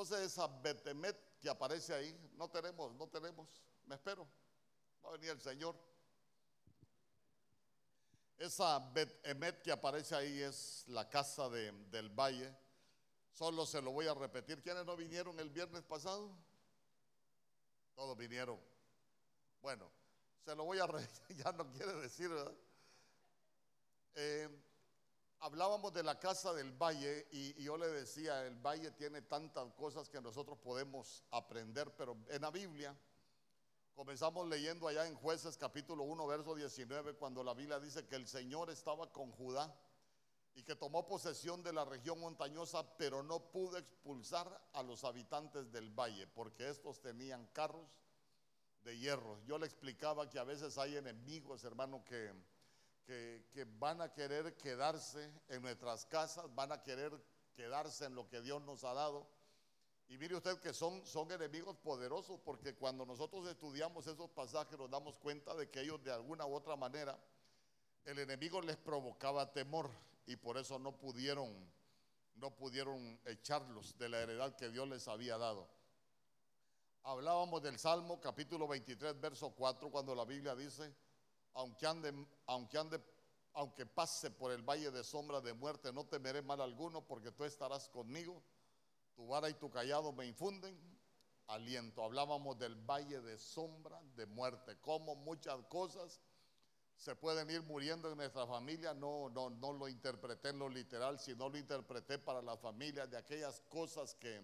Entonces esa Betemet que aparece ahí, no tenemos, no tenemos, me espero, va a venir el Señor. Esa Betemet que aparece ahí es la casa del valle. Solo se lo voy a repetir. ¿Quiénes no vinieron el viernes pasado? Todos vinieron. Bueno, se lo voy a ya no quiere decir, ¿verdad? Eh, hablábamos de la casa del valle y, yo le decía, el valle tiene tantas cosas que nosotros podemos aprender, pero en la Biblia, comenzamos leyendo allá en jueces capítulo 1, verso 19, cuando la Biblia dice que el Señor estaba con Judá y que tomó posesión de la región montañosa, pero no pudo expulsar a los habitantes del valle, porque estos tenían carros de hierro. Yo le explicaba que a veces hay enemigos, hermano, que, que, van a querer quedarse en nuestras casas, van a querer quedarse en lo que Dios nos ha dado. Y mire usted que son, son enemigos poderosos porque cuando nosotros estudiamos esos pasajes nos damos cuenta de que ellos de alguna u otra manera el enemigo les provocaba temor y por eso no pudieron no pudieron echarlos de la heredad que Dios les había dado. Hablábamos del Salmo capítulo 23, verso 4, cuando la Biblia dice, aunque ande, aunque pase por el valle de sombra de muerte, no temeré mal alguno, porque tú estarás conmigo, tu vara y tu callado me infunden aliento. Hablábamos del valle de sombra de muerte, como muchas cosas se pueden ir muriendo en nuestra familia. No, no, no lo interpreté en lo literal, sino lo interpreté para la familia de aquellas cosas que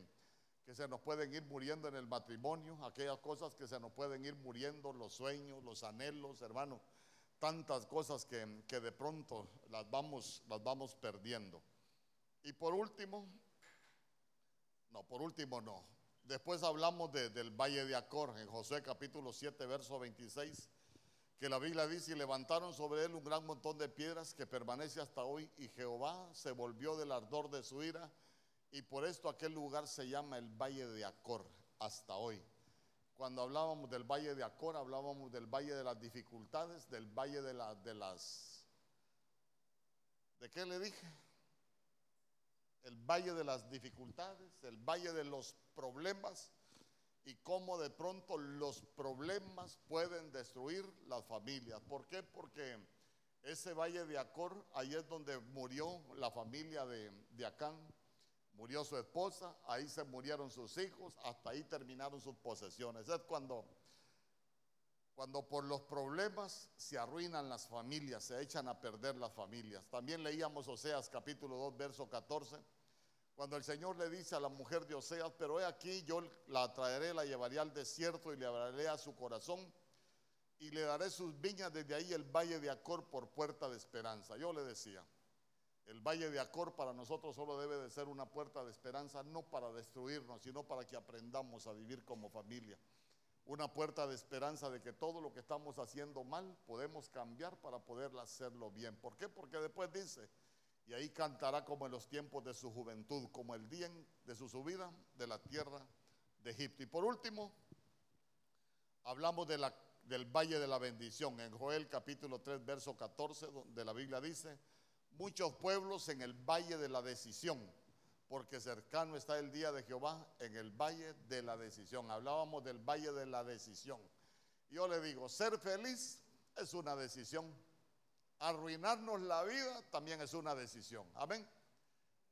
que se nos pueden ir muriendo en el matrimonio, aquellas cosas que se nos pueden ir muriendo, los sueños, los anhelos, hermano, tantas cosas que, de pronto las vamos, las vamos perdiendo. Y por último, no, por último no. Después hablamos del valle de Acor, en José capítulo 7, verso 26, que la Biblia dice, y levantaron sobre él un gran montón de piedras que permanece hasta hoy, y Jehová se volvió del ardor de su ira y por esto aquel lugar se llama el Valle de Acor hasta hoy. Cuando hablábamos del Valle de Acor, hablábamos del Valle de las dificultades, del Valle de, de las... ¿De qué le dije? El Valle de las dificultades, el Valle de los problemas y cómo de pronto los problemas pueden destruir las familias. ¿Por qué? Porque ese Valle de Acor, ahí es donde murió la familia de, de Acán Murió su esposa, ahí se murieron sus hijos, hasta ahí terminaron sus posesiones. Es cuando, cuando por los problemas se arruinan las familias, se echan a perder las familias. También leíamos Oseas capítulo 2, verso 14, cuando el Señor le dice a la mujer de Oseas, pero he aquí, yo la traeré, la llevaré al desierto y le hablaré a su corazón y le daré sus viñas desde ahí el valle de Acor por puerta de esperanza. Yo le decía, el valle de Acor para nosotros solo debe de ser una puerta de esperanza, no para destruirnos, sino para que aprendamos a vivir como familia. Una puerta de esperanza de que todo lo que estamos haciendo mal podemos cambiar para poder hacerlo bien. ¿Por qué? Porque después dice, y ahí cantará como en los tiempos de su juventud, como el día de su subida de la tierra de Egipto. Y por último, hablamos de la, del valle de la bendición. En Joel capítulo 3, verso 14, donde la Biblia dice, muchos pueblos en el valle de la decisión, porque cercano está el día de Jehová en el valle de la decisión. Hablábamos del valle de la decisión. Yo le digo, ser feliz es una decisión. Arruinarnos la vida también es una decisión. Amén.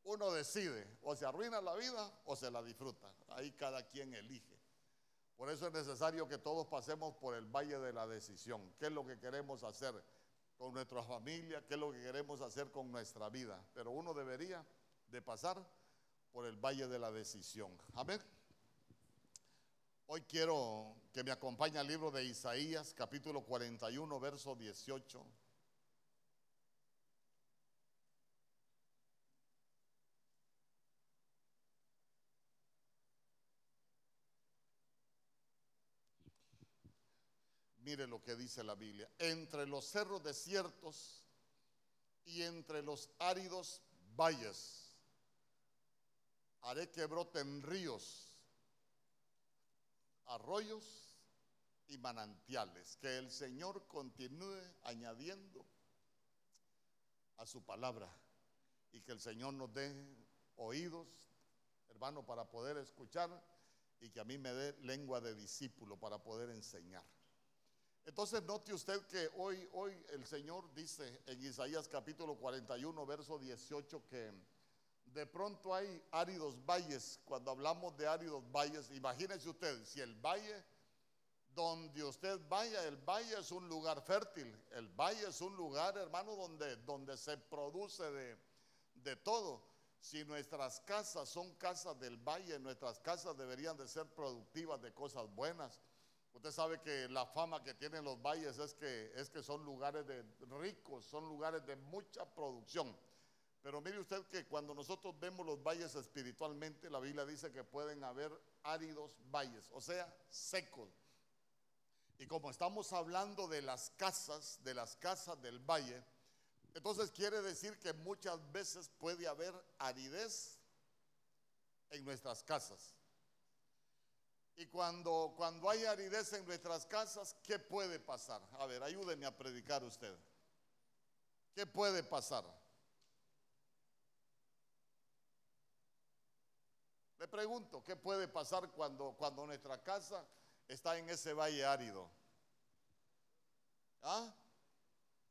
Uno decide, o se arruina la vida o se la disfruta. Ahí cada quien elige. Por eso es necesario que todos pasemos por el valle de la decisión. ¿Qué es lo que queremos hacer? Con nuestra familia, qué es lo que queremos hacer con nuestra vida. Pero uno debería de pasar por el valle de la decisión. Amén. Hoy quiero que me acompañe al libro de Isaías, capítulo 41, verso 18. Mire lo que dice la Biblia. Entre los cerros desiertos y entre los áridos valles haré que broten ríos, arroyos y manantiales. Que el Señor continúe añadiendo a su palabra y que el Señor nos dé oídos, hermano, para poder escuchar y que a mí me dé lengua de discípulo para poder enseñar. Entonces note usted que hoy, hoy el Señor dice en Isaías capítulo 41, verso 18, que de pronto hay áridos valles. Cuando hablamos de áridos valles, imagínese usted, si el valle donde usted vaya, el valle es un lugar fértil, el valle es un lugar, hermano, donde, donde se produce de, de todo. Si nuestras casas son casas del valle, nuestras casas deberían de ser productivas de cosas buenas. Usted sabe que la fama que tienen los valles es que, es que son lugares de ricos, son lugares de mucha producción. Pero mire usted que cuando nosotros vemos los valles espiritualmente, la Biblia dice que pueden haber áridos valles, o sea, secos. Y como estamos hablando de las casas, de las casas del valle, entonces quiere decir que muchas veces puede haber aridez en nuestras casas. Y cuando, cuando hay aridez en nuestras casas, ¿qué puede pasar? A ver, ayúdeme a predicar usted. ¿Qué puede pasar? Le pregunto, ¿qué puede pasar cuando, cuando nuestra casa está en ese valle árido? ¿Ah?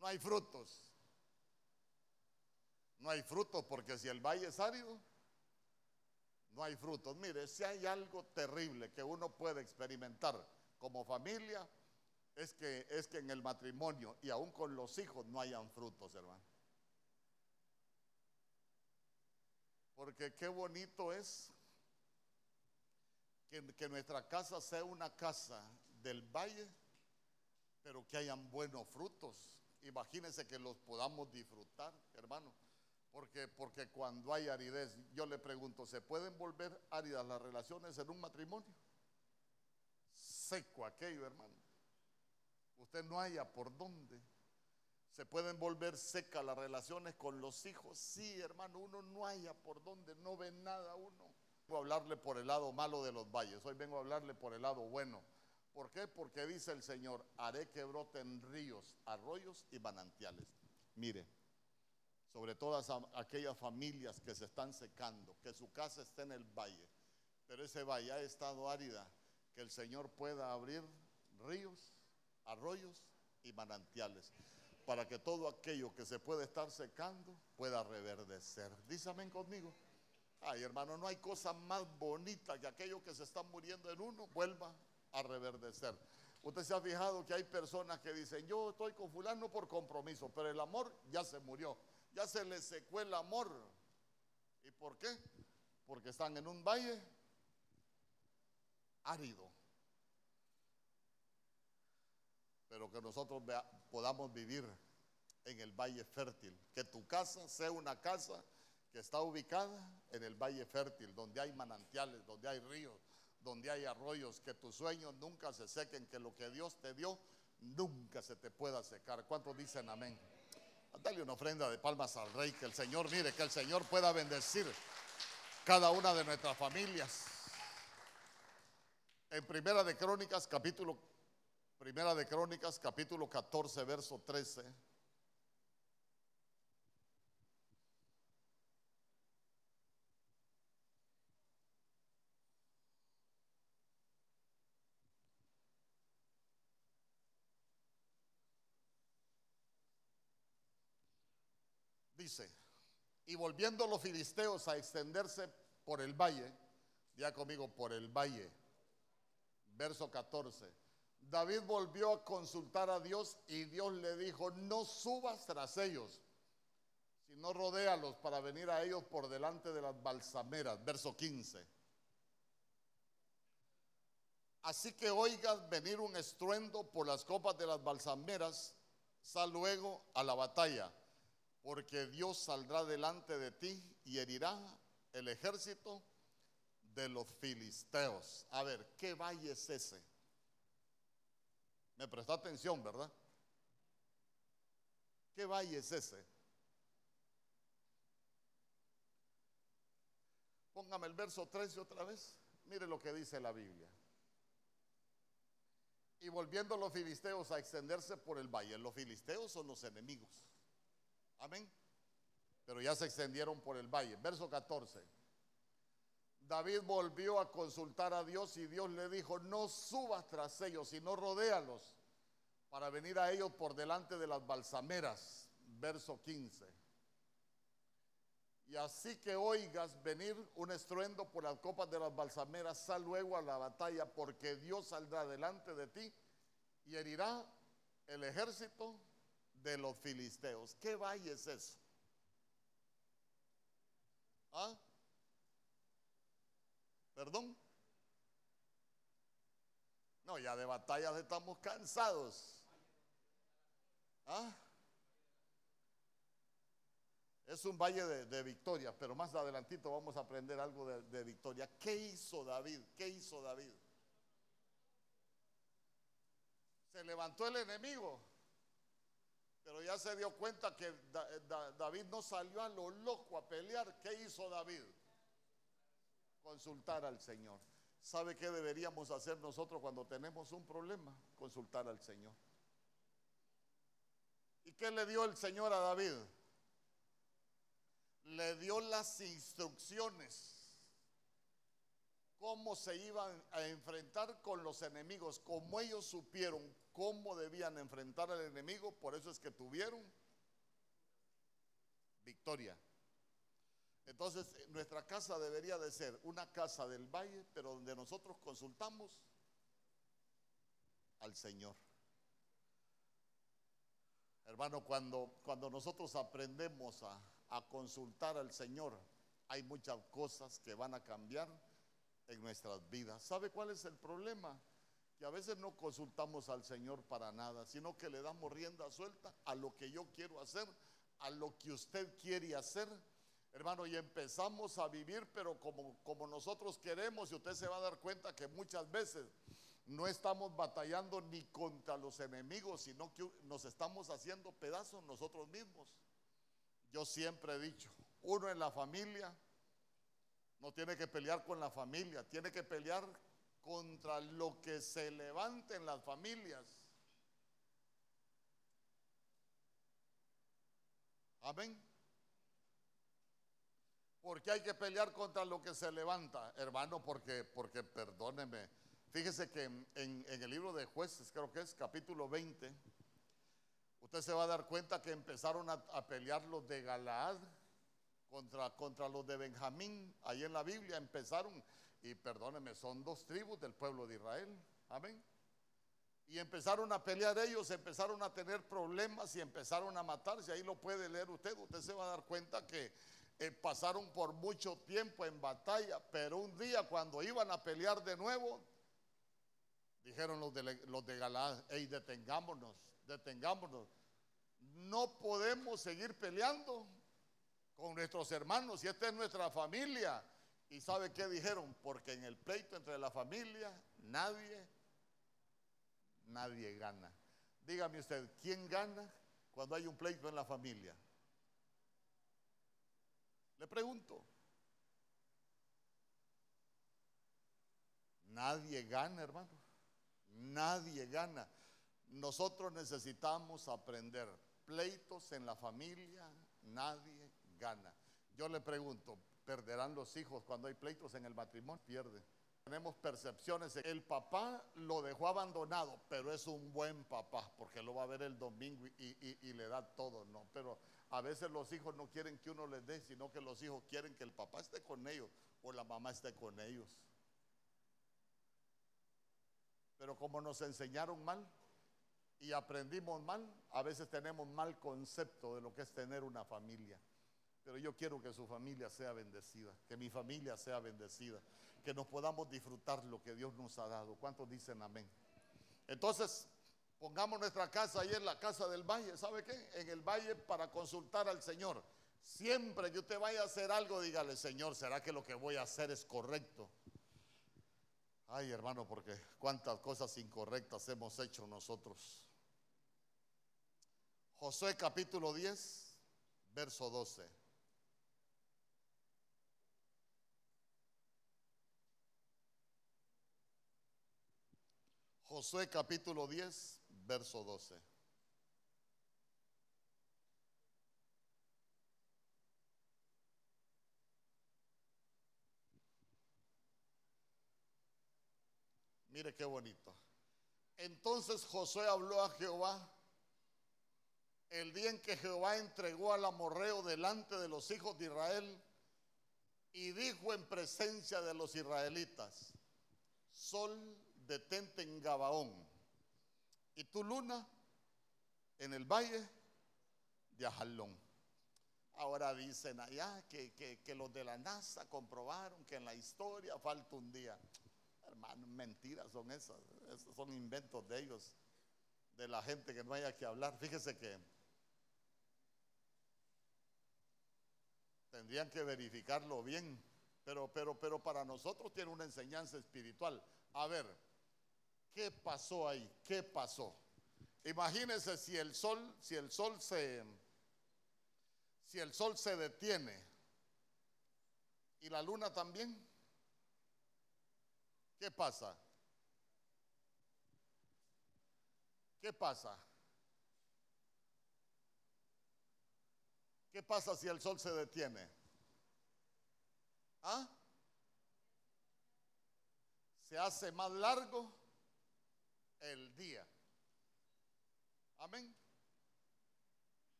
No hay frutos. No hay frutos porque si el valle es árido, no hay frutos. Mire, si hay algo terrible que uno puede experimentar como familia, es que, es que en el matrimonio y aún con los hijos no hayan frutos, hermano. Porque qué bonito es que, que nuestra casa sea una casa del valle, pero que hayan buenos frutos. Imagínense que los podamos disfrutar, hermano. Porque, porque cuando hay aridez, yo le pregunto, ¿se pueden volver áridas las relaciones en un matrimonio? Seco aquello, hermano. Usted no haya por dónde. ¿Se pueden volver secas las relaciones con los hijos? Sí, hermano, uno no haya por dónde, no ve nada uno. Vengo a hablarle por el lado malo de los valles, hoy vengo a hablarle por el lado bueno. ¿Por qué? Porque dice el Señor, haré que broten ríos, arroyos y manantiales. Mire, sobre todas aquellas familias que se están secando, que su casa esté en el valle, pero ese valle ha estado árida, que el Señor pueda abrir ríos, arroyos y manantiales, para que todo aquello que se puede estar secando pueda reverdecer. Amén conmigo. Ay, hermano, no hay cosa más bonita que aquello que se está muriendo en uno vuelva a reverdecer. Usted se ha fijado que hay personas que dicen, yo estoy con fulano por compromiso, pero el amor ya se murió ya se les secó el amor. ¿Y por qué? Porque están en un valle árido. Pero que nosotros podamos vivir en el valle fértil. Que tu casa sea una casa que está ubicada en el valle fértil, donde hay manantiales, donde hay ríos, donde hay arroyos, que tus sueños nunca se sequen, que lo que Dios te dio nunca se te pueda secar. ¿Cuántos dicen amén? Dale una ofrenda de palmas al Rey, que el Señor, mire, que el Señor pueda bendecir cada una de nuestras familias. En Primera de Crónicas, capítulo, Primera de Crónicas, capítulo 14, verso 13. Y volviendo los filisteos a extenderse por el valle, ya conmigo, por el valle, verso 14, David volvió a consultar a Dios y Dios le dijo, no subas tras ellos, sino rodéalos para venir a ellos por delante de las balsameras, verso 15. Así que oigas venir un estruendo por las copas de las balsameras, sal luego a la batalla porque Dios saldrá delante de ti y herirá el ejército de los filisteos. A ver, ¿qué valle es ese? Me prestó atención, ¿verdad? ¿Qué valle es ese? Póngame el verso 13 otra vez. Mire lo que dice la Biblia. Y volviendo los filisteos a extenderse por el valle. Los filisteos son los enemigos. Amén. Pero ya se extendieron por el valle. Verso 14. David volvió a consultar a Dios y Dios le dijo, no subas tras ellos, sino rodéalos para venir a ellos por delante de las balsameras. Verso 15. Y así que oigas venir un estruendo por las copas de las balsameras, sal luego a la batalla, porque Dios saldrá delante de ti y herirá el ejército de los filisteos. ¿Qué valle es eso? ¿Ah? ¿Perdón? No, ya de batallas estamos cansados. ¿Ah? Es un valle de, victoria, pero más adelantito vamos a aprender algo de, de victoria. ¿Qué hizo David? ¿Qué hizo David? Se levantó el enemigo, pero ya se dio cuenta que David no salió a lo loco a pelear. ¿Qué hizo David? Consultar al Señor. ¿Sabe qué deberíamos hacer nosotros cuando tenemos un problema? Consultar al Señor. ¿Y qué le dio el Señor a David? Le dio las instrucciones. Cómo se iban a enfrentar con los enemigos. Como ellos supieron cómo debían enfrentar al enemigo, por eso es que tuvieron victoria. Entonces, nuestra casa debería de ser una casa del valle, pero donde nosotros consultamos al Señor. Hermano, cuando, cuando nosotros aprendemos a, a consultar al Señor, hay muchas cosas que van a cambiar en nuestras vidas. ¿Sabe cuál es el problema? Que a veces no consultamos al Señor para nada, sino que le damos rienda suelta a lo que yo quiero hacer, a lo que usted quiere hacer Hermano, y empezamos a vivir, pero como, como nosotros queremos, y usted se va a dar cuenta que muchas veces no estamos batallando ni contra los enemigos, sino que nos estamos haciendo pedazos nosotros mismos. Yo siempre he dicho, uno en la familia no tiene que pelear con la familia, tiene que pelear contra lo que se levante en las familias. Amén. ¿Por qué hay que pelear contra lo que se levanta, hermano? Porque, porque perdóneme. Fíjese que en, el libro de jueces, creo que es capítulo 20, usted se va a dar cuenta que empezaron a, pelear los de Galaad contra, contra los de Benjamín. Ahí en la Biblia empezaron, y perdóneme, son dos tribus del pueblo de Israel. Amén. Y empezaron a pelear ellos, empezaron a tener problemas y empezaron a matarse. Ahí lo puede leer usted. Usted se va a dar cuenta que eh, pasaron por mucho tiempo en batalla, pero un día cuando iban a pelear de nuevo, dijeron los de, los de Galaad, hey, detengámonos, detengámonos. No podemos seguir peleando con nuestros hermanos y esta es nuestra familia. ¿Y sabe qué dijeron? Porque en el pleito entre la familia nadie, nadie gana. Dígame usted, ¿quién gana cuando hay un pleito en la familia? Le pregunto. Nadie gana, hermano. Nadie gana. Nosotros necesitamos aprender. Pleitos en la familia, nadie gana. Yo le pregunto, ¿perderán los hijos cuando hay pleitos en el matrimonio? Pierde. Tenemos percepciones. El papá lo dejó abandonado, pero es un buen papá, porque lo va a ver el domingo y, y le da todo, ¿no? Pero a veces los hijos no quieren que uno les dé, sino que los hijos quieren que el papá esté con ellos o la mamá esté con ellos. Pero como nos enseñaron mal y aprendimos mal, a veces tenemos mal concepto de lo que es tener una familia. Pero yo quiero que su familia sea bendecida, que mi familia sea bendecida, que nos podamos disfrutar lo que Dios nos ha dado. ¿Cuántos dicen amén? Entonces, Pongamos nuestra casa ahí en la casa del valle, ¿sabe qué? En el valle para consultar al Señor. Siempre que usted vaya a hacer algo, dígale, Señor, ¿será que lo que voy a hacer es correcto? Ay, hermano, porque cuántas cosas incorrectas hemos hecho nosotros. Josué capítulo 10, verso 12. Josué capítulo 10, verso 12. Mire qué bonito. Entonces Josué habló a Jehová el día en que Jehová entregó al amorreo delante de los hijos de Israel y dijo en presencia de los israelitas, sol detente en Gabaón y tu luna en el valle de Ajalón. Ahora dicen allá que, que, los de la NASA comprobaron que en la historia falta un día. Hermano, mentiras son esas, esos son inventos de ellos, de la gente que no haya que hablar. Fíjese que tendrían que verificarlo bien, pero, pero, pero para nosotros tiene una enseñanza espiritual. A ver, ¿qué pasó ahí? ¿Qué pasó? Imagínense si el sol, si el sol se, si el sol se detiene y la luna también, ¿qué pasa? ¿Qué pasa? ¿Qué pasa si el sol se detiene? ¿Ah? Se hace más largo el día. Amén.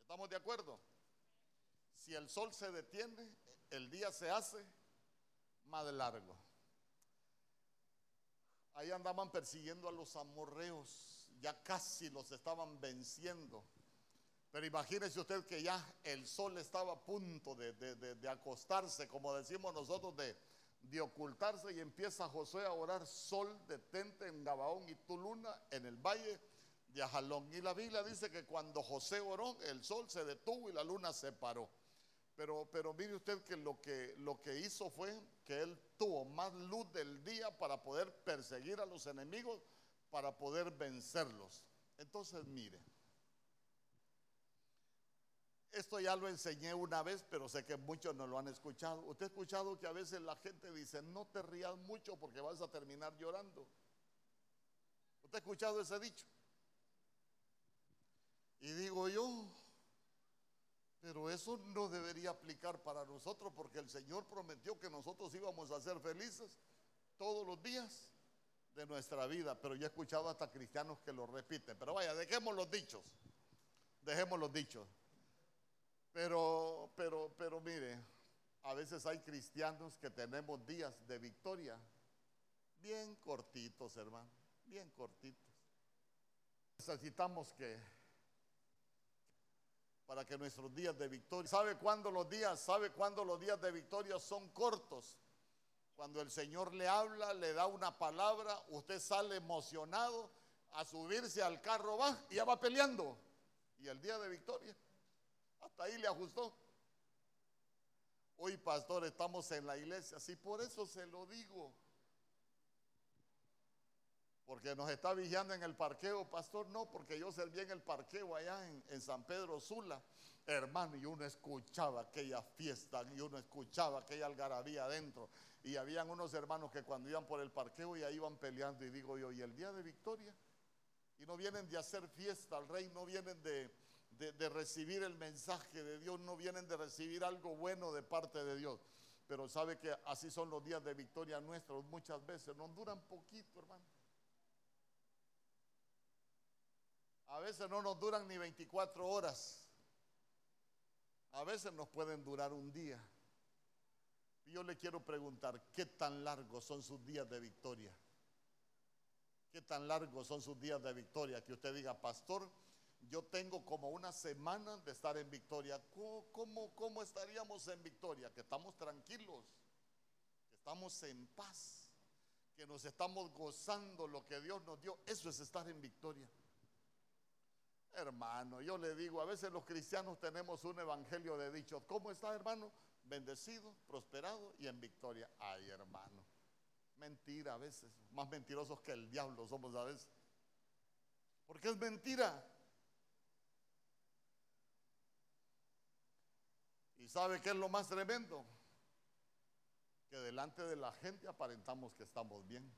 ¿Estamos de acuerdo? Si el sol se detiene, el día se hace más largo. Ahí andaban persiguiendo a los amorreos, ya casi los estaban venciendo. Pero imagínese usted que ya el sol estaba a punto de, acostarse, como decimos nosotros, de, de, ocultarse y empieza Josué a orar, sol detente en Gabaón y tu luna en el valle de Ajalón. Y la Biblia dice que cuando José oró, el sol se detuvo y la luna se paró. Pero, pero mire usted que lo, que lo que hizo fue que él tuvo más luz del día para poder perseguir a los enemigos, para poder vencerlos. Entonces mire. Esto ya lo enseñé una vez, pero sé que muchos no lo han escuchado. Usted ha escuchado que a veces la gente dice, no te rías mucho porque vas a terminar llorando. ¿Usted ha escuchado ese dicho? Y digo yo, pero eso no debería aplicar para nosotros porque el Señor prometió que nosotros íbamos a ser felices todos los días de nuestra vida. Pero yo he escuchado hasta cristianos que lo repiten. Pero vaya, dejemos los dichos. Dejemos los dichos. Pero, pero, pero mire, a veces hay cristianos que tenemos días de victoria bien cortitos, hermano, bien cortitos. Necesitamos que, para que nuestros días de victoria, ¿sabe cuándo los días, sabe cuándo los días de victoria son cortos? Cuando el Señor le habla, le da una palabra, usted sale emocionado a subirse al carro, va y ya va peleando. Y el día de victoria ahí le ajustó. Hoy, pastor, estamos en la iglesia. Sí, por eso se lo digo. Porque nos está vigilando en el parqueo, pastor. No, porque yo serví en el parqueo allá en, San Pedro Sula. Hermano, y uno escuchaba aquella fiesta, y uno escuchaba aquella algarabía adentro. Y habían unos hermanos que cuando iban por el parqueo ya iban peleando. Y digo yo, ¿y el día de victoria? Y no vienen de hacer fiesta al rey, no vienen de, recibir el mensaje de Dios, no vienen de recibir algo bueno de parte de Dios. Pero sabe que así son los días de victoria nuestros muchas veces, no duran poquito, hermano. A veces no nos duran ni 24 horas. A veces nos pueden durar un día. Yo le quiero preguntar, ¿qué tan largos son sus días de victoria? ¿Qué tan largos son sus días de victoria? Que usted diga, pastor, yo tengo como una semana de estar en victoria. ¿Cómo, cómo, estaríamos en victoria? Que estamos tranquilos, que estamos en paz, que nos estamos gozando lo que Dios nos dio. Eso es estar en victoria. Hermano, yo le digo, a veces los cristianos tenemos un evangelio de dicho, ¿cómo está hermano? Bendecido, prosperado y en victoria. Ay, hermano. Mentira a veces, más mentirosos que el diablo somos a veces. Porque es mentira. ¿Y sabe qué es lo más tremendo? Que delante de la gente aparentamos que estamos bien.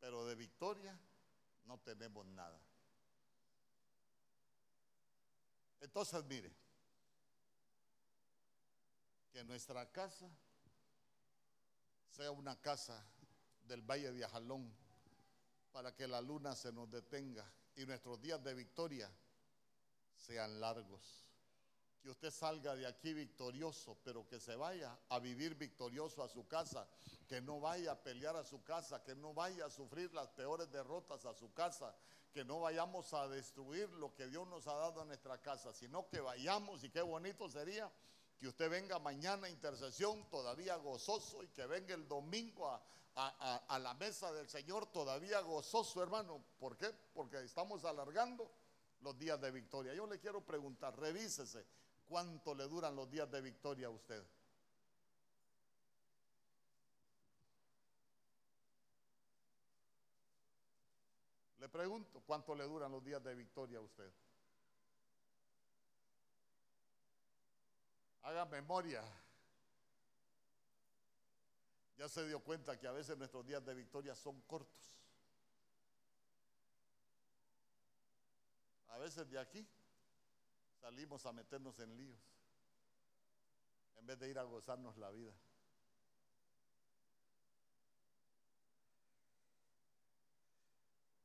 Pero de victoria no tenemos nada. Entonces, mire, que nuestra casa sea una casa del Valle de Ajalón para que la luna se nos detenga y nuestros días de victoria sean largos. Que usted salga de aquí victorioso, pero que se vaya a vivir victorioso a su casa, que no vaya a pelear a su casa, que no vaya a sufrir las peores derrotas a su casa, que no vayamos a destruir lo que Dios nos ha dado en nuestra casa, sino que vayamos y qué bonito sería que usted venga mañana a intercesión todavía gozoso y que venga el domingo a, a, la mesa del Señor todavía gozoso, hermano. ¿Por qué? Porque estamos alargando los días de victoria. Yo le quiero preguntar, revísese, ¿cuánto le duran los días de victoria a usted? Le pregunto, ¿cuánto le duran los días de victoria a usted? Haga memoria. Ya se dio cuenta que a veces nuestros días de victoria son cortos. A veces de aquí salimos a meternos en líos en vez de ir a gozarnos la vida.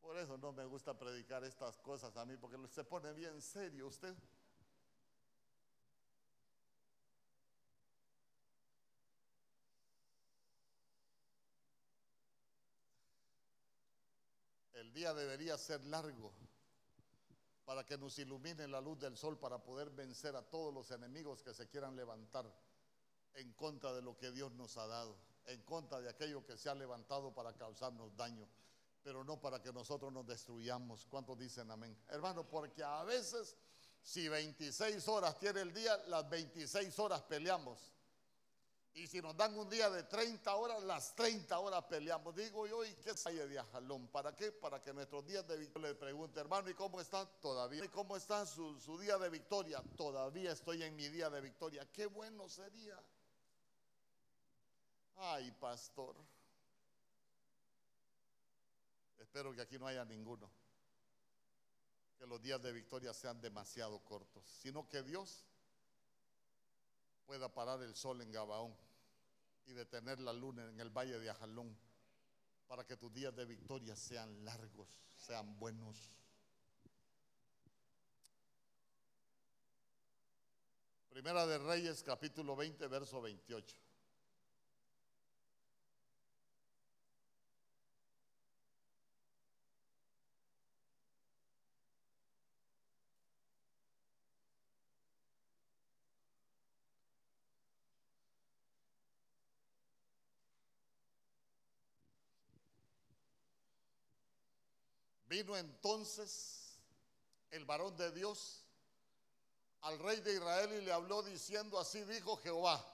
Por eso no me gusta predicar estas cosas a mí, porque se pone bien serio usted. El día debería ser largo para que nos ilumine la luz del sol para poder vencer a todos los enemigos que se quieran levantar en contra de lo que Dios nos ha dado, en contra de aquello que se ha levantado para causarnos daño, pero no para que nosotros nos destruyamos. ¿Cuántos dicen amén? Hermano, porque a veces si 26 horas tiene el día, las 26 horas peleamos. Y si nos dan un día de 30 horas, las 30 horas peleamos. Digo yo, ¿y qué hay de ajalón? ¿Para qué? Para que nuestros días de victoria le pregunte, hermano, ¿y cómo está? Todavía. ¿Y cómo está su día de victoria? Todavía estoy en mi día de victoria. Qué bueno sería. Ay, pastor. Espero que aquí no haya ninguno. Que los días de victoria sean demasiado cortos, sino que Dios pueda parar el sol en Gabaón y detener la luna en el valle de Ajalón para que tus días de victoria sean largos, sean buenos. Primera de Reyes, capítulo 20, verso 28. Vino entonces el varón de Dios al rey de Israel y le habló diciendo, así dijo Jehová,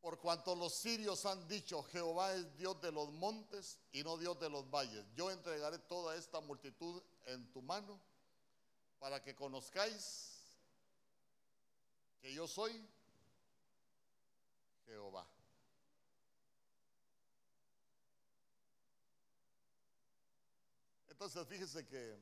por cuanto los sirios han dicho, Jehová es Dios de los montes y no Dios de los valles, yo entregaré toda esta multitud en tu mano para que conozcáis que yo soy Jehová. Entonces, fíjese que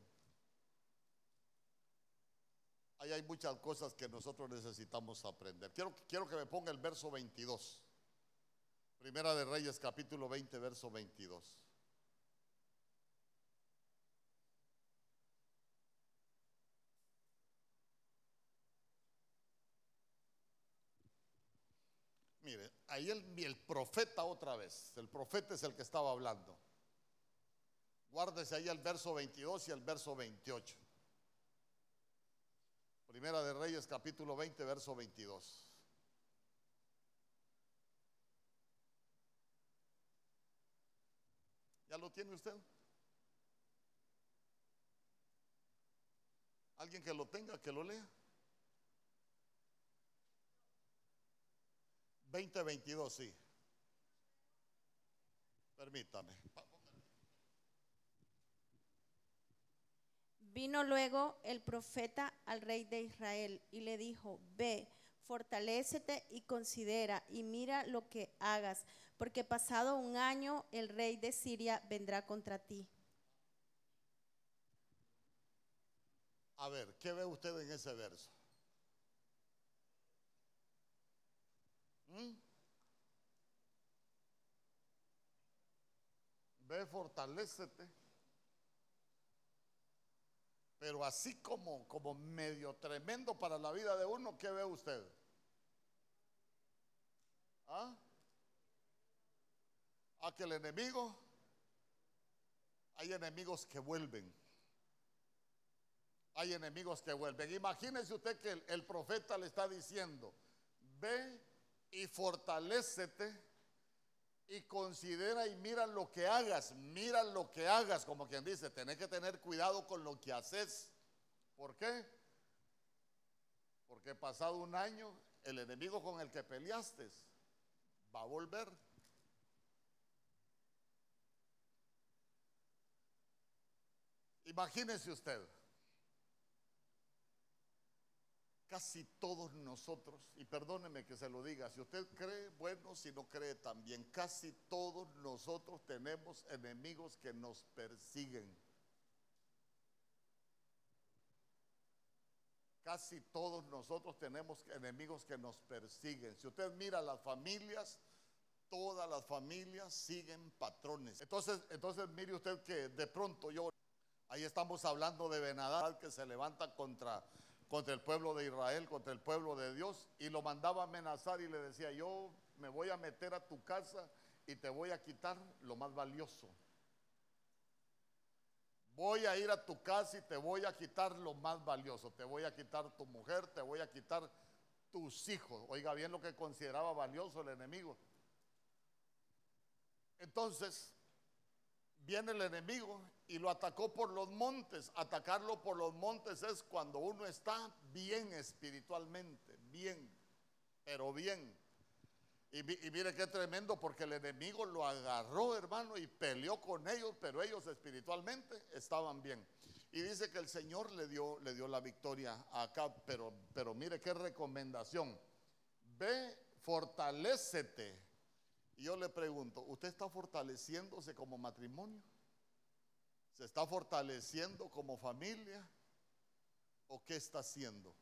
ahí hay muchas cosas que nosotros necesitamos aprender. Quiero, que me ponga el verso 22. Primera de Reyes, capítulo 20, verso 22. Mire, ahí el profeta otra vez, el profeta es el que estaba hablando. Guárdese ahí el verso 22 y el verso 28. Primera de Reyes capítulo 20, verso 22. ¿Ya lo tiene usted? ¿Alguien que lo tenga, que lo lea? 2022, sí. Permítame. Vino luego el profeta al rey de Israel y le dijo, ve, fortalécete y considera y mira lo que hagas, porque pasado un año el rey de Siria vendrá contra ti. A ver, ¿qué ve usted en ese verso? ¿Mm? ve, fortalécete. Pero así como, como medio tremendo para la vida de uno, ¿qué ve usted? ¿Ah? A que el enemigo, hay enemigos que vuelven. Hay enemigos que vuelven. Imagínese usted que el, el profeta le está diciendo, ve y fortalécete y considera y mira lo que hagas, mira lo que hagas, como quien dice, tenés que tener cuidado con lo que haces. ¿Por qué? Porque pasado un año, el enemigo con el que peleaste va a volver. Imagínese usted, casi todos nosotros, y perdóneme que se lo diga, si usted cree, bueno, si no cree también, casi todos nosotros tenemos enemigos que nos persiguen. Casi todos nosotros tenemos enemigos que nos persiguen. Si usted mira las familias, todas las familias siguen patrones. Entonces, entonces mire usted que de pronto yo, ahí estamos hablando de Benadad que se levanta contra, contra el pueblo de Israel, contra el pueblo de Dios, y lo mandaba a amenazar y le decía, yo me voy a meter a tu casa y te voy a quitar lo más valioso. Voy a ir a tu casa y te voy a quitar lo más valioso. Te voy a quitar tu mujer, te voy a quitar tus hijos. Oiga bien lo que consideraba valioso el enemigo. Entonces, viene el enemigo y lo atacó por los montes. Atacarlo por los montes es cuando uno está bien espiritualmente, bien, pero bien. Y, mire qué tremendo porque el enemigo lo agarró, hermano, y peleó con ellos, pero ellos espiritualmente estaban bien. Y dice que el Señor le dio, le dio la victoria acá, pero, pero mire qué recomendación. Ve, fortalécete. Y yo le pregunto, ¿usted está fortaleciéndose como matrimonio? ¿Se está fortaleciendo como familia? ¿O qué está haciendo?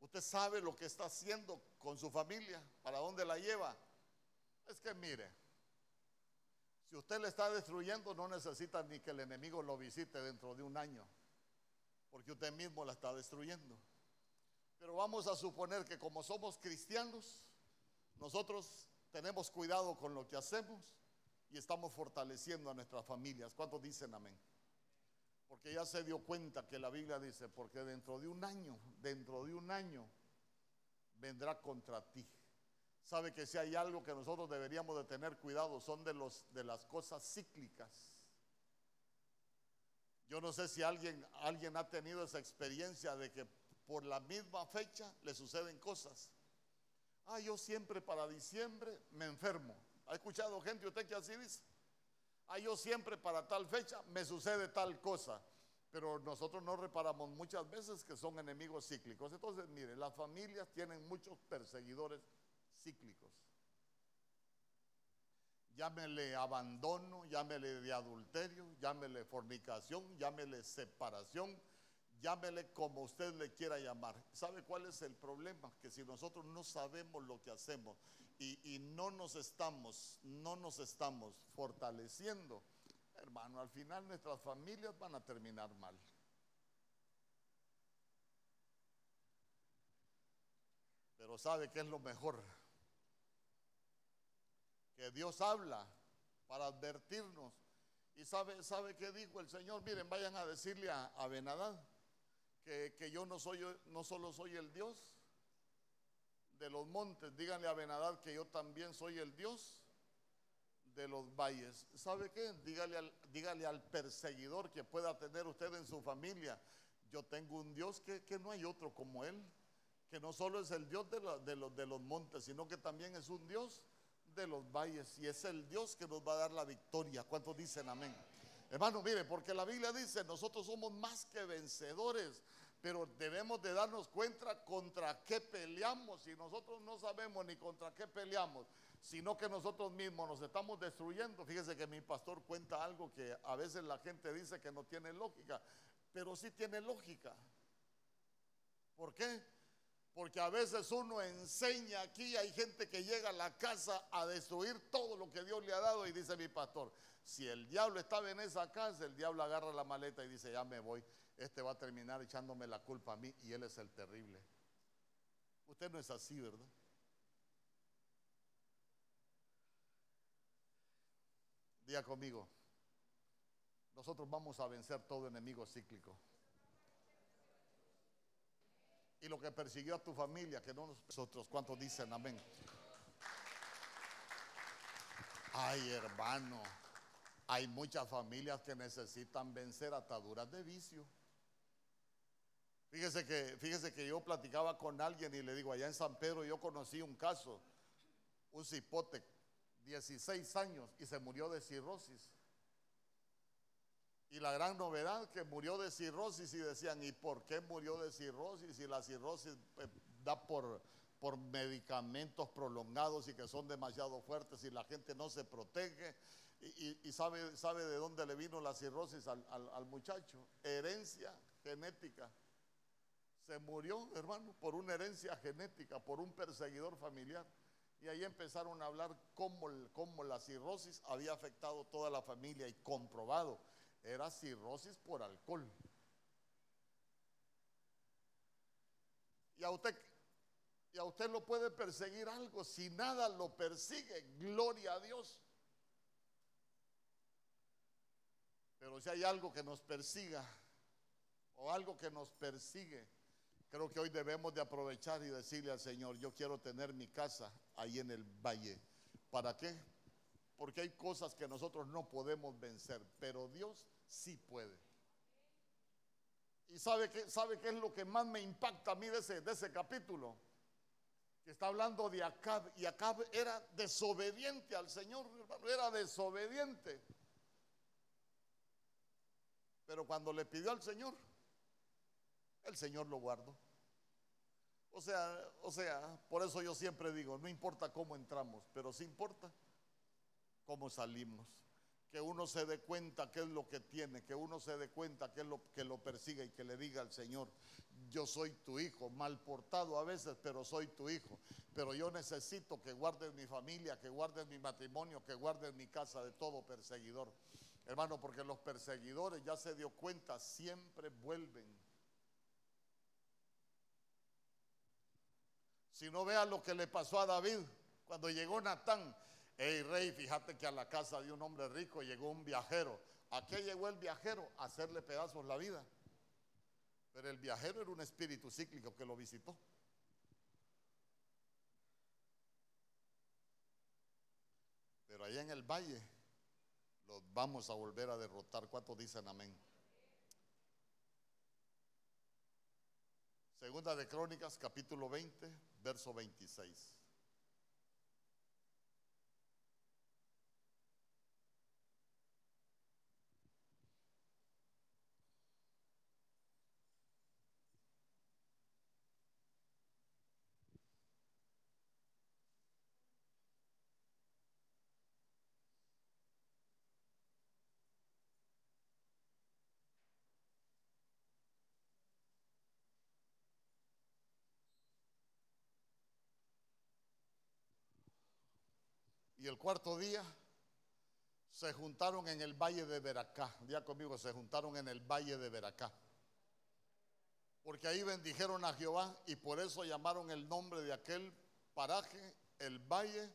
Usted sabe lo que está haciendo con su familia, para dónde la lleva. Es que mire, si usted le está destruyendo, no necesita ni que el enemigo lo visite dentro de un año, porque usted mismo la está destruyendo. Pero vamos a suponer que como somos cristianos, nosotros tenemos cuidado con lo que hacemos y estamos fortaleciendo a nuestras familias. ¿Cuántos dicen amén? Porque ya se dio cuenta que la Biblia dice, porque dentro de un año, dentro de un año, vendrá contra ti. Sabe que si hay algo que nosotros deberíamos de tener cuidado, son de, los, de las cosas cíclicas. Yo no sé si alguien, alguien ha tenido esa experiencia de que por la misma fecha le suceden cosas. Ah, yo siempre para diciembre me enfermo. ¿Ha escuchado gente usted que así dice? Ah, yo siempre para tal fecha me sucede tal cosa. Pero nosotros no reparamos muchas veces que son enemigos cíclicos. Entonces, mire, las familias tienen muchos perseguidores cíclicos. Llámele abandono, llámele de adulterio, llámele fornicación, llámele separación, llámele como usted le quiera llamar. ¿Sabe cuál es el problema? Que si nosotros no sabemos lo que hacemos y, no nos estamos, no nos estamos fortaleciendo, hermano, al final nuestras familias van a terminar mal. Pero ¿sabe qué es lo mejor? Que Dios habla para advertirnos. ¿Y sabe, sabe qué dijo el Señor? Miren, vayan a decirle a, a Benadad que, yo no, soy, no solo soy el Dios, de los montes. Díganle a Benadad que yo también soy el Dios de los valles. ¿Sabe qué? Dígale al, perseguidor que pueda tener usted en su familia. Yo tengo un Dios que, no hay otro como Él. Que no solo es el Dios de, los, de los montes, sino que también es un Dios de los valles. Y es el Dios que nos va a dar la victoria. ¿Cuántos dicen amén? Hermano, mire, porque la Biblia dice, nosotros somos más que vencedores pero debemos de darnos cuenta contra qué peleamos. Si nosotros no sabemos ni contra qué peleamos, sino que nosotros mismos nos estamos destruyendo. Fíjese que mi pastor cuenta algo que a veces la gente dice que no tiene lógica, pero sí tiene lógica. ¿Por qué? Porque a veces uno enseña aquí, hay gente que llega a la casa a destruir todo lo que Dios le ha dado y dice mi pastor, si el diablo estaba en esa casa, el diablo agarra la maleta y dice, ya me voy, este va a terminar echándome la culpa a mí y él es el terrible. Usted no es así, ¿verdad? Día conmigo, nosotros vamos a vencer todo enemigo cíclico. Y lo que persiguió a tu familia, que no nosotros, ¿cuántos dicen amén? Ay, hermano, hay muchas familias que necesitan vencer ataduras de vicio. Fíjese que, fíjese que yo platicaba con alguien y le digo, allá en San Pedro yo conocí un caso, un cipote, 16 años, y se murió de cirrosis. Y la gran novedad que murió de cirrosis y decían, ¿y por qué murió de cirrosis? Y la cirrosis eh, da por, por medicamentos prolongados y que son demasiado fuertes y la gente no se protege. Y, sabe, sabe de dónde le vino la cirrosis al, al muchacho. Herencia genética. Se murió, hermano, por una herencia genética, por un perseguidor familiar. Y ahí empezaron a hablar cómo, cómo la cirrosis había afectado toda la familia y comprobado era cirrosis por alcohol. Y a usted y a usted lo puede perseguir algo, si nada lo persigue, gloria a Dios. Pero si hay algo que nos persiga o algo que nos persigue, creo que hoy debemos de aprovechar y decirle al Señor, yo quiero tener mi casa ahí en el valle. ¿Para qué? Porque hay cosas que nosotros no podemos vencer, pero Dios sí puede. ¿Y sabe qué, sabe qué es lo que más me impacta a mí de ese, de ese capítulo? Que está hablando de Acab y Acab era desobediente al Señor, era desobediente. Pero cuando le pidió al Señor, el Señor lo guardó. O sea, o sea, por eso yo siempre digo, no importa cómo entramos, pero sí importa cómo salimos que uno se dé cuenta qué es lo que tiene, que uno se dé cuenta qué es lo que lo persiga y que le diga al Señor, yo soy tu hijo, mal portado a veces, pero soy tu hijo. Pero yo necesito que guardes mi familia, que guardes mi matrimonio, que guardes mi casa de todo perseguidor. Hermano, porque los perseguidores ya se dio cuenta, siempre vuelven. Si no vea lo que le pasó a David cuando llegó Natán, Hey rey, fíjate que a la casa de un hombre rico llegó un viajero. ¿A qué llegó el viajero? A hacerle pedazos la vida. Pero el viajero era un espíritu cíclico que lo visitó. Pero allá en el valle los vamos a volver a derrotar. ¿Cuántos dicen amén? Segunda de Crónicas, capítulo 20, verso 26. Y el cuarto día se juntaron en el valle de Veracá. Día conmigo, se juntaron en el valle de Veracá. Porque ahí bendijeron a Jehová y por eso llamaron el nombre de aquel paraje el valle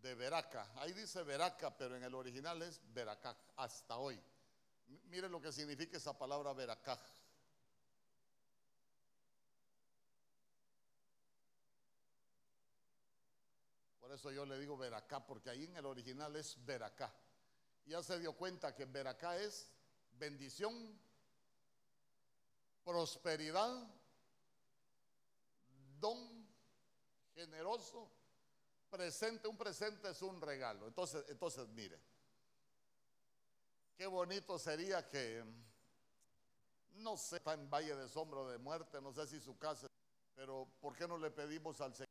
de Veraca. Ahí dice Veraca, pero en el original es Veracá, hasta hoy. Miren lo que significa esa palabra Veracá. Eso yo le digo Veracá, porque ahí en el original es Veracá. Ya se dio cuenta que Veracá es bendición, prosperidad, don generoso, presente. Un presente es un regalo. Entonces, entonces mire, qué bonito sería que, no sé, está en Valle de Sombra de Muerte, no sé si su casa, pero ¿por qué no le pedimos al Señor?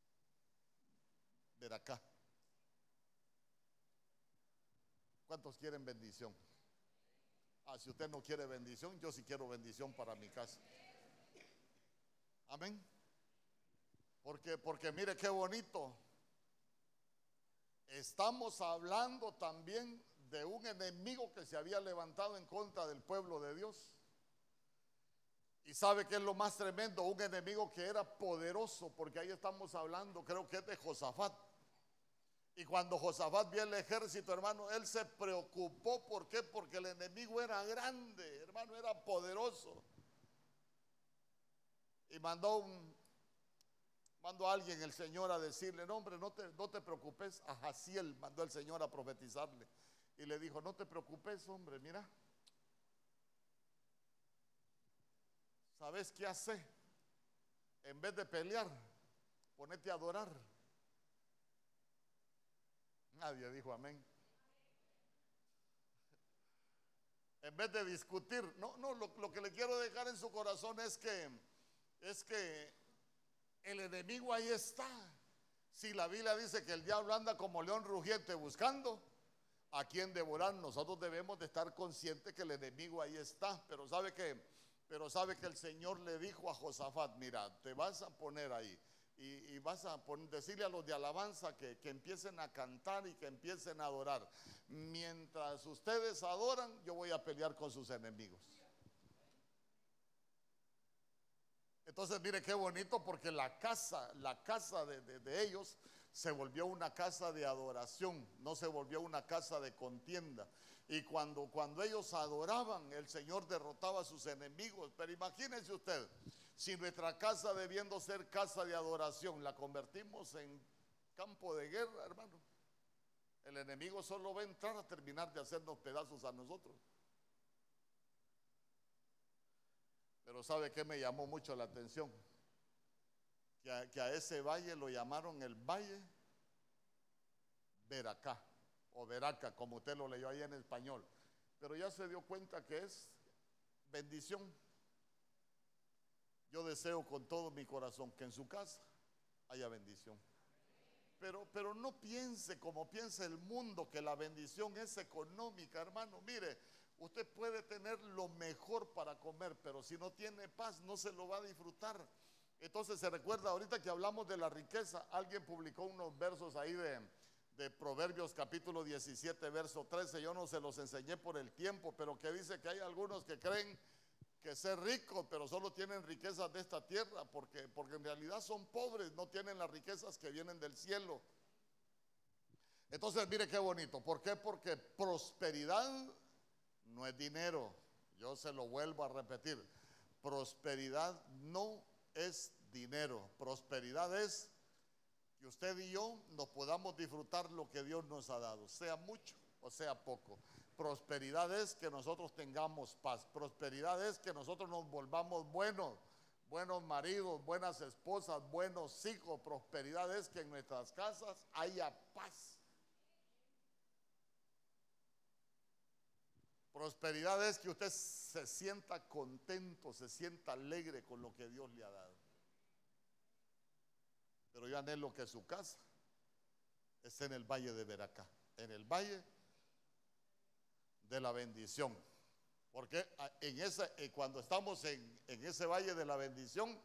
Acá. ¿Cuántos quieren bendición? Ah, si usted no quiere bendición, yo sí quiero bendición para mi casa. Amén. Porque, porque mire qué bonito. Estamos hablando también de un enemigo que se había levantado en contra del pueblo de Dios. Y sabe que es lo más tremendo, un enemigo que era poderoso, porque ahí estamos hablando, creo que es de Josafat. Y cuando Josafat vio el ejército, hermano, él se preocupó. ¿Por qué? Porque el enemigo era grande, hermano, era poderoso. Y mandó mandó a alguien el Señor a decirle, no hombre, no te, no te preocupes. A Jaciel mandó el Señor a profetizarle. Y le dijo, no te preocupes, hombre, mira. ¿Sabes qué hace? En vez de pelear, ponete a adorar. Nadie dijo amén. En vez de discutir, no, no, lo, que le quiero dejar en su corazón es que, es que el enemigo ahí está. Si la Biblia dice que el diablo anda como león rugiente buscando a quien devorar, nosotros debemos de estar conscientes que el enemigo ahí está. Pero sabe que, pero sabe que el Señor le dijo a Josafat, mira, te vas a poner ahí y, vas a decirle a los de alabanza que, que empiecen a cantar y que empiecen a adorar. Mientras ustedes adoran, yo voy a pelear con sus enemigos. Entonces, mire qué bonito porque la casa, la casa de, de, de, ellos se volvió una casa de adoración, no se volvió una casa de contienda. Y cuando, cuando ellos adoraban, el Señor derrotaba a sus enemigos. Pero imagínense usted, si nuestra casa debiendo ser casa de adoración, la convertimos en campo de guerra, hermano. El enemigo solo va a entrar a terminar de hacernos pedazos a nosotros. Pero ¿sabe qué me llamó mucho la atención? Que a, ese valle lo llamaron el Valle Veracá, o Veraca, como usted lo leyó ahí en español. Pero ya se dio cuenta que es bendición. Yo deseo con todo mi corazón que en su casa haya bendición. Pero, pero no piense como piensa el mundo que la bendición es económica, hermano. Mire, usted puede tener lo mejor para comer, pero si no tiene paz no se lo va a disfrutar. Entonces se recuerda ahorita que hablamos de la riqueza, alguien publicó unos versos ahí de, de Proverbios capítulo 17, verso 13. Yo no se los enseñé por el tiempo, pero que dice que hay algunos que creen que ser ricos, pero solo tienen riquezas de esta tierra, porque, porque en realidad son pobres, no tienen las riquezas que vienen del cielo. Entonces, mire qué bonito. ¿Por qué? Porque prosperidad no es dinero. Yo se lo vuelvo a repetir. Prosperidad no es dinero. Prosperidad es que usted y yo nos podamos disfrutar lo que Dios nos ha dado, sea mucho o sea poco. Prosperidad es que nosotros tengamos paz. Prosperidad es que nosotros nos volvamos buenos, buenos maridos, buenas esposas, buenos hijos. Prosperidad es que en nuestras casas haya paz. Prosperidad es que usted se sienta contento, se sienta alegre con lo que Dios le ha dado. Pero yo anhelo que su casa esté en el valle de Veracá, en el valle de la bendición. Porque en ese, eh, cuando estamos en, en, ese valle de la bendición,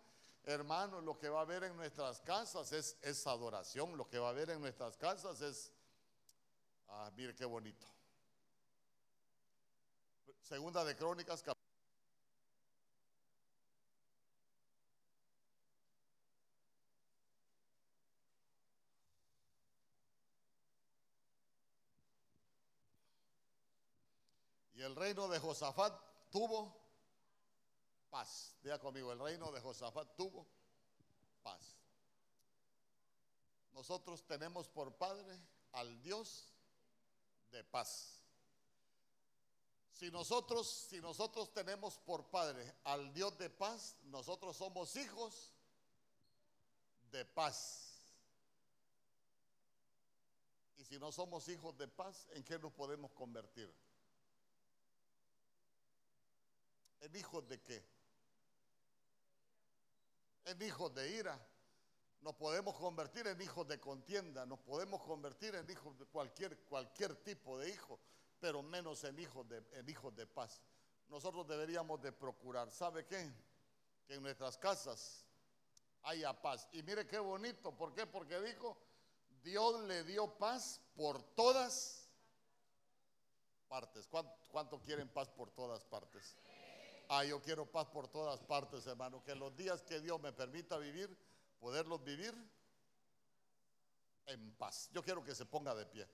hermano, lo que va a haber en nuestras casas es, es adoración. Lo que va a haber en nuestras casas es, ah, mire qué bonito. Segunda de Crónicas, Y el reino de Josafat tuvo paz. Diga conmigo, el reino de Josafat tuvo paz. Nosotros tenemos por padre al Dios de paz. Si nosotros, si nosotros tenemos por padre al Dios de paz, nosotros somos hijos de paz. Y si no somos hijos de paz, ¿en qué nos podemos convertir? ¿En hijos de qué? En hijos de ira. Nos podemos convertir en hijos de contienda, nos podemos convertir en hijos de cualquier, cualquier tipo de hijo, pero menos en hijos, de, en hijos de paz. Nosotros deberíamos de procurar, ¿sabe qué? Que en nuestras casas haya paz. Y mire qué bonito, ¿por qué? Porque dijo, Dios le dio paz por todas partes. ¿Cuánto, cuánto quieren paz por todas partes? Ah, yo quiero paz por todas partes, hermano. Que los días que Dios me permita vivir, poderlos vivir en paz. Yo quiero que se ponga de pie.